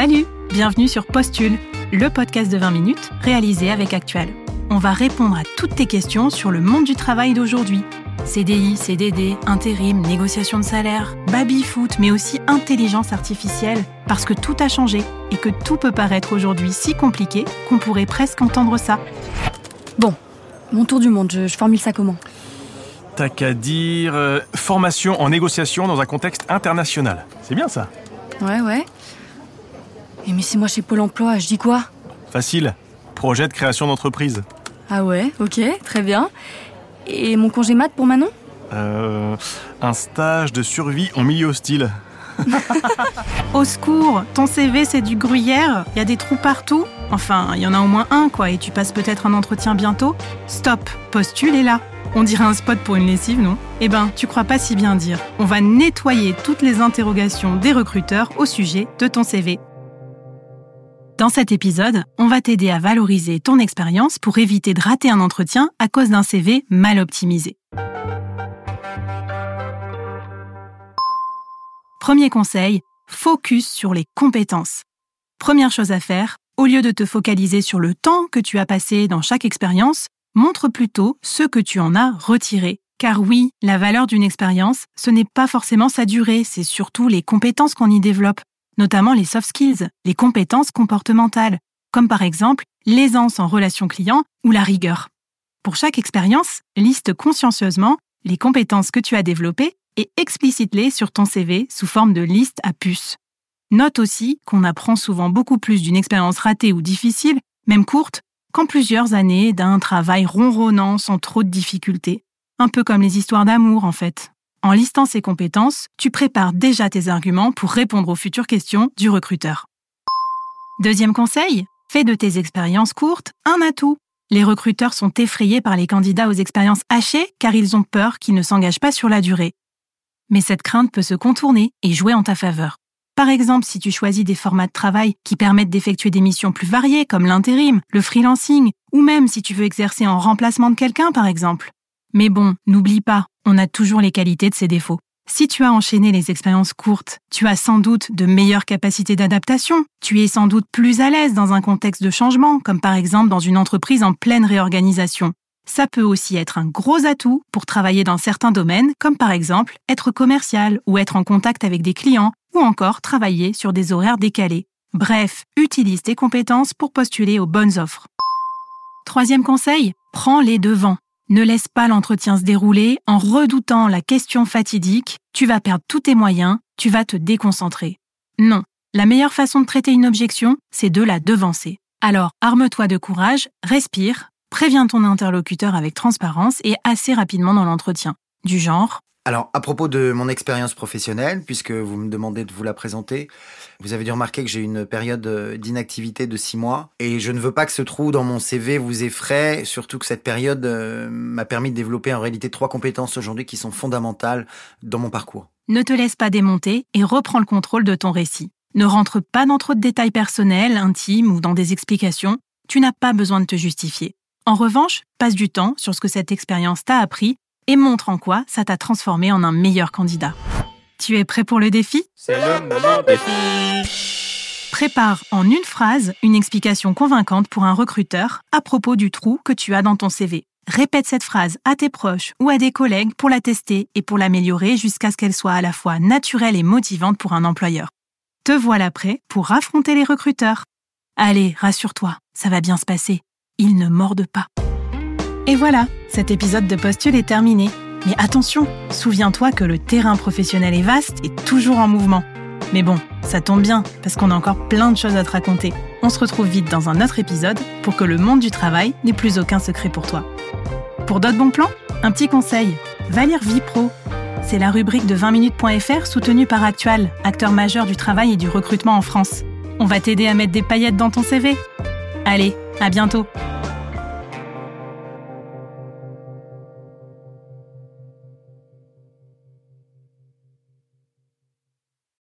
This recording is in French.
Salut, bienvenue sur Postule, le podcast de 20 minutes réalisé avec Actuel. On va répondre à toutes tes questions sur le monde du travail d'aujourd'hui. CDI, CDD, intérim, négociation de salaire, baby-foot, mais aussi intelligence artificielle, parce que tout a changé et que tout peut paraître aujourd'hui si compliqué qu'on pourrait presque entendre ça. Bon, mon tour du monde, je, je formule ça comment? T'as qu'à dire euh, formation en négociation dans un contexte international. C'est bien ça Ouais, ouais. Et mais c'est moi chez Pôle emploi, je dis quoi? Facile. Projet de création d'entreprise. Ah ouais, ok, très bien. Et mon congé mat pour Manon? Euh, un stage de survie en milieu hostile. Au secours, ton CV c'est du gruyère, il y a des trous partout. Enfin, il y en a au moins un quoi, et tu passes peut-être un entretien bientôt. Stop, postule est là. On dirait un spot pour une lessive, non? Eh ben, tu crois pas si bien dire. On va nettoyer toutes les interrogations des recruteurs au sujet de ton CV. Dans cet épisode, on va t'aider à valoriser ton expérience pour éviter de rater un entretien à cause d'un CV mal optimisé. Premier conseil, focus sur les compétences. Première chose à faire, au lieu de te focaliser sur le temps que tu as passé dans chaque expérience, montre plutôt ce que tu en as retiré. Car oui, la valeur d'une expérience, ce n'est pas forcément sa durée, c'est surtout les compétences qu'on y développe, notamment les soft skills, les compétences comportementales, comme par exemple l'aisance en relation client ou la rigueur. Pour chaque expérience, liste consciencieusement les compétences que tu as développées et explicite-les sur ton CV sous forme de liste à puces. Note aussi qu'on apprend souvent beaucoup plus d'une expérience ratée ou difficile, même courte, qu'en plusieurs années d'un travail ronronnant sans trop de difficultés. Un peu comme les histoires d'amour en fait. En listant ces compétences, tu prépares déjà tes arguments pour répondre aux futures questions du recruteur. Deuxième conseil, fais de tes expériences courtes un atout. Les recruteurs sont effrayés par les candidats aux expériences hachées car ils ont peur qu'ils ne s'engagent pas sur la durée. Mais cette crainte peut se contourner et jouer en ta faveur. Par exemple, si tu choisis des formats de travail qui permettent d'effectuer des missions plus variées comme l'intérim, le freelancing, ou même si tu veux exercer en remplacement de quelqu'un par exemple. Mais bon, n'oublie pas, on a toujours les qualités de ses défauts. Si tu as enchaîné les expériences courtes, tu as sans doute de meilleures capacités d'adaptation, tu es sans doute plus à l'aise dans un contexte de changement, comme par exemple dans une entreprise en pleine réorganisation. Ça peut aussi être un gros atout pour travailler dans certains domaines, comme par exemple être commercial ou être en contact avec des clients, ou encore travailler sur des horaires décalés. Bref, utilise tes compétences pour postuler aux bonnes offres. Troisième conseil, prends les devants. Ne laisse pas l'entretien se dérouler en redoutant la question fatidique, tu vas perdre tous tes moyens, tu vas te déconcentrer. Non, la meilleure façon de traiter une objection, c'est de la devancer. Alors, arme-toi de courage, respire, préviens ton interlocuteur avec transparence et assez rapidement dans l'entretien. Du genre, Alors, à propos de mon expérience professionnelle, puisque vous me demandez de vous la présenter, vous avez dû remarquer que j'ai une période euh, d'inactivité de six mois et je ne veux pas que ce trou dans mon CV vous effraie, surtout que cette période euh, m'a permis de développer en réalité trois compétences aujourd'hui qui sont fondamentales dans mon parcours. ne te laisse pas démonter et reprends le contrôle de ton récit. Ne rentre pas dans trop de détails personnels, intimes ou dans des explications, tu n'as pas besoin de te justifier. En revanche, passe du temps sur ce que cette expérience t'a appris et montre en quoi ça t'a transformé en un meilleur candidat. Tu es prêt pour le défi? C'est le moment défi. Prépare en une phrase une explication convaincante pour un recruteur à propos du trou que tu as dans ton CV. Répète cette phrase à tes proches ou à des collègues pour la tester et pour l'améliorer jusqu'à ce qu'elle soit à la fois naturelle et motivante pour un employeur. Te voilà prêt pour affronter les recruteurs. Allez, rassure-toi, ça va bien se passer. Ils ne mordent pas. Et voilà, cet épisode de Postule est terminé. Mais attention, souviens-toi que le terrain professionnel est vaste et toujours en mouvement. Mais bon, ça tombe bien, parce qu'on a encore plein de choses à te raconter. On se retrouve vite dans un autre épisode pour que le monde du travail n'ait plus aucun secret pour toi. Pour d'autres bons plans, un petit conseil, va lire Vie Pro. C'est la rubrique de 20minutes.fr soutenue par Actual, acteur majeur du travail et du recrutement en France. On va t'aider à mettre des paillettes dans ton CV. Allez, à bientôt